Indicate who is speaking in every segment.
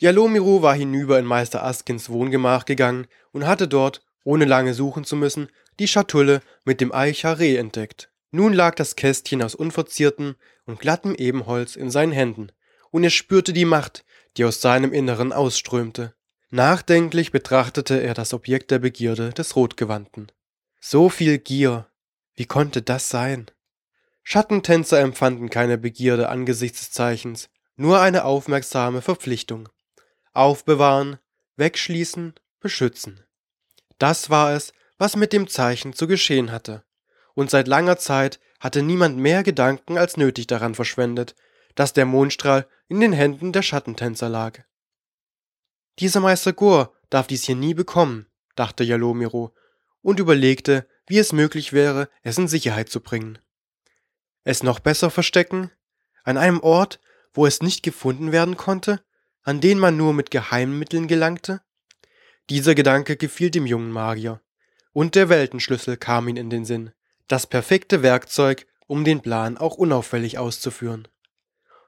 Speaker 1: Jalomiru war hinüber in Meister Askins Wohngemach gegangen und hatte dort, ohne lange suchen zu müssen, die Schatulle mit dem Eichare entdeckt. Nun lag das Kästchen aus unverziertem und glattem Ebenholz in seinen Händen, und er spürte die Macht, die aus seinem Inneren ausströmte. Nachdenklich betrachtete er das Objekt der Begierde des Rotgewandten. So viel Gier. Wie konnte das sein? Schattentänzer empfanden keine Begierde angesichts des Zeichens, nur eine aufmerksame Verpflichtung. Aufbewahren, wegschließen, beschützen. Das war es, was mit dem Zeichen zu geschehen hatte. Und seit langer Zeit hatte niemand mehr Gedanken als nötig daran verschwendet, dass der Mondstrahl in den Händen der Schattentänzer lag. Dieser Meister Gur darf dies hier nie bekommen, dachte Jalomiro und überlegte, wie es möglich wäre, es in Sicherheit zu bringen. Es noch besser verstecken? An einem Ort, wo es nicht gefunden werden konnte? An den man nur mit geheimen Mitteln gelangte? Dieser Gedanke gefiel dem jungen Magier. Und der Weltenschlüssel kam ihm in den Sinn. Das perfekte Werkzeug, um den Plan auch unauffällig auszuführen.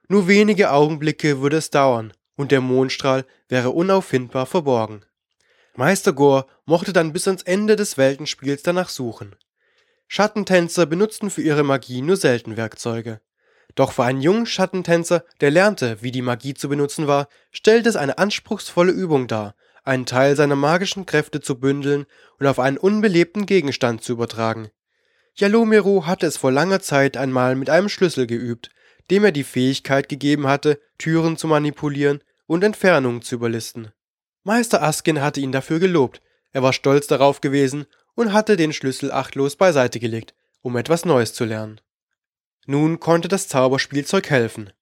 Speaker 1: Nur wenige Augenblicke würde es dauern, und der Mondstrahl wäre unauffindbar verborgen. Meister Gore mochte dann bis ans Ende des Weltenspiels danach suchen. Schattentänzer benutzten für ihre Magie nur selten Werkzeuge. Doch für einen jungen Schattentänzer, der lernte, wie die Magie zu benutzen war, stellte es eine anspruchsvolle Übung dar, einen Teil seiner magischen Kräfte zu bündeln und auf einen unbelebten Gegenstand zu übertragen. Jalomero hatte es vor langer Zeit einmal mit einem Schlüssel geübt, dem er die Fähigkeit gegeben hatte, Türen zu manipulieren und Entfernungen zu überlisten. Meister Askin hatte ihn dafür gelobt, er war stolz darauf gewesen und hatte den Schlüssel achtlos beiseite gelegt, um etwas Neues zu lernen. Nun konnte das Zauberspielzeug helfen.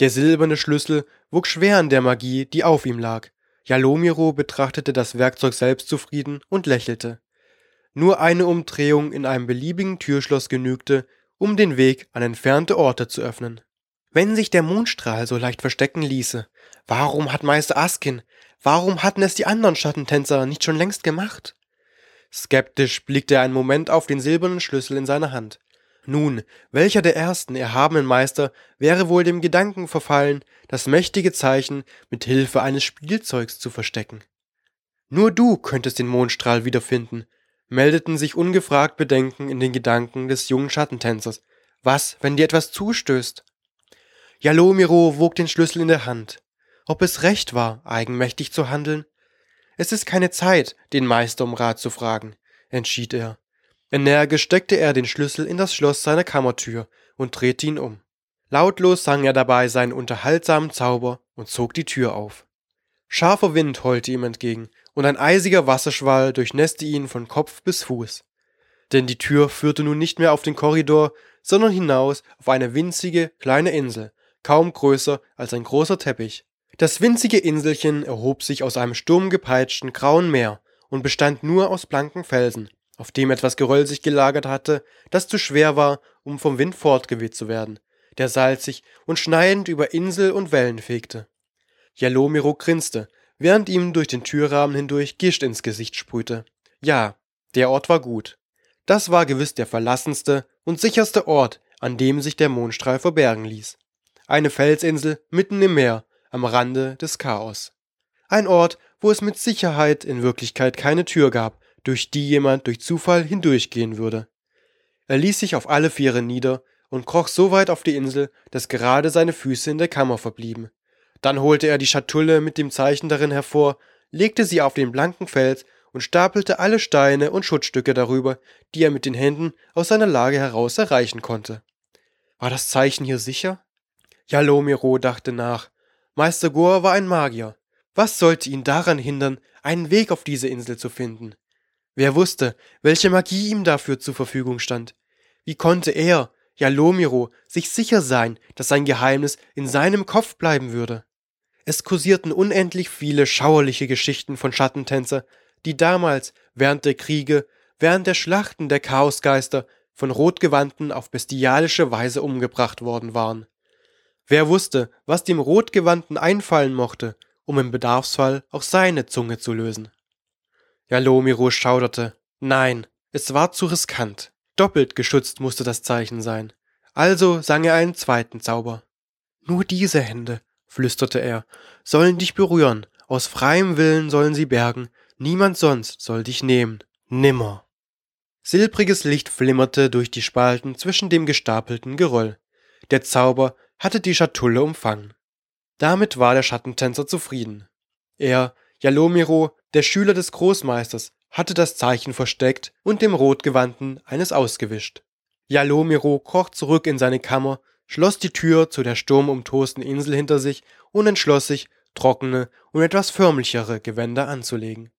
Speaker 1: Der silberne Schlüssel wog schwer an der Magie, die auf ihm lag. Jalomiro betrachtete das Werkzeug selbst zufrieden und lächelte. Nur eine Umdrehung in einem beliebigen Türschloss genügte, um den Weg an entfernte Orte zu öffnen. Wenn sich der Mondstrahl so leicht verstecken ließe, warum hat Meister Askin, warum hatten es die anderen Schattentänzer nicht schon längst gemacht? Skeptisch blickte er einen Moment auf den silbernen Schlüssel in seiner Hand. Nun, welcher der ersten erhabenen Meister wäre wohl dem Gedanken verfallen, das mächtige Zeichen mit Hilfe eines Spielzeugs zu verstecken? Nur du könntest den Mondstrahl wiederfinden, meldeten sich ungefragt Bedenken in den Gedanken des jungen Schattentänzers. Was, wenn dir etwas zustößt? Jalomiro wog den Schlüssel in der Hand. Ob es recht war, eigenmächtig zu handeln? Es ist keine Zeit, den Meister um Rat zu fragen, entschied er. Energisch steckte er den Schlüssel in das Schloss seiner Kammertür und drehte ihn um. Lautlos sang er dabei seinen unterhaltsamen Zauber und zog die Tür auf. Scharfer Wind heulte ihm entgegen, und ein eisiger Wasserschwall durchnässte ihn von Kopf bis Fuß. Denn die Tür führte nun nicht mehr auf den Korridor, sondern hinaus auf eine winzige, kleine Insel, kaum größer als ein großer Teppich. Das winzige Inselchen erhob sich aus einem sturmgepeitschten grauen Meer und bestand nur aus blanken Felsen, auf dem etwas Geröll sich gelagert hatte, das zu schwer war, um vom Wind fortgeweht zu werden, der salzig und schneidend über Insel und Wellen fegte. Jalomiro grinste, während ihm durch den Türrahmen hindurch Gischt ins Gesicht sprühte. Ja, der Ort war gut. Das war gewiss der verlassenste und sicherste Ort, an dem sich der Mondstrahl verbergen ließ. Eine Felsinsel mitten im Meer, am Rande des Chaos. Ein Ort, wo es mit Sicherheit in Wirklichkeit keine Tür gab, durch die jemand durch Zufall hindurchgehen würde. Er ließ sich auf alle Viere nieder und kroch so weit auf die Insel, dass gerade seine Füße in der Kammer verblieben. Dann holte er die Schatulle mit dem Zeichen darin hervor, legte sie auf den blanken Fels und stapelte alle Steine und Schutzstücke darüber, die er mit den Händen aus seiner Lage heraus erreichen konnte. War das Zeichen hier sicher? Jalomiro dachte nach. Meister Goa war ein Magier. Was sollte ihn daran hindern, einen Weg auf diese Insel zu finden? Wer wusste, welche Magie ihm dafür zur Verfügung stand? Wie konnte er, Jalomiro, sich sicher sein, dass sein Geheimnis in seinem Kopf bleiben würde? Es kursierten unendlich viele schauerliche Geschichten von Schattentänzer, die damals, während der Kriege, während der Schlachten der Chaosgeister, von Rotgewandten auf bestialische Weise umgebracht worden waren. Wer wusste, was dem Rotgewandten einfallen mochte, um im Bedarfsfall auch seine Zunge zu lösen. Jalomiro schauderte. Nein, es war zu riskant. Doppelt geschützt musste das Zeichen sein. Also sang er einen zweiten Zauber. Nur diese Hände, flüsterte er, sollen dich berühren, aus freiem Willen sollen sie bergen, niemand sonst soll dich nehmen, nimmer. Silbriges Licht flimmerte durch die Spalten zwischen dem gestapelten Geröll. Der Zauber hatte die Schatulle umfangen. Damit war der Schattentänzer zufrieden. Er, Jalomiro, der Schüler des Großmeisters, hatte das Zeichen versteckt und dem Rotgewandten eines ausgewischt. Jalomiro kroch zurück in seine Kammer, schloss die Tür zu der sturmumtosten Insel hinter sich und entschloss sich, trockene und etwas förmlichere Gewänder anzulegen.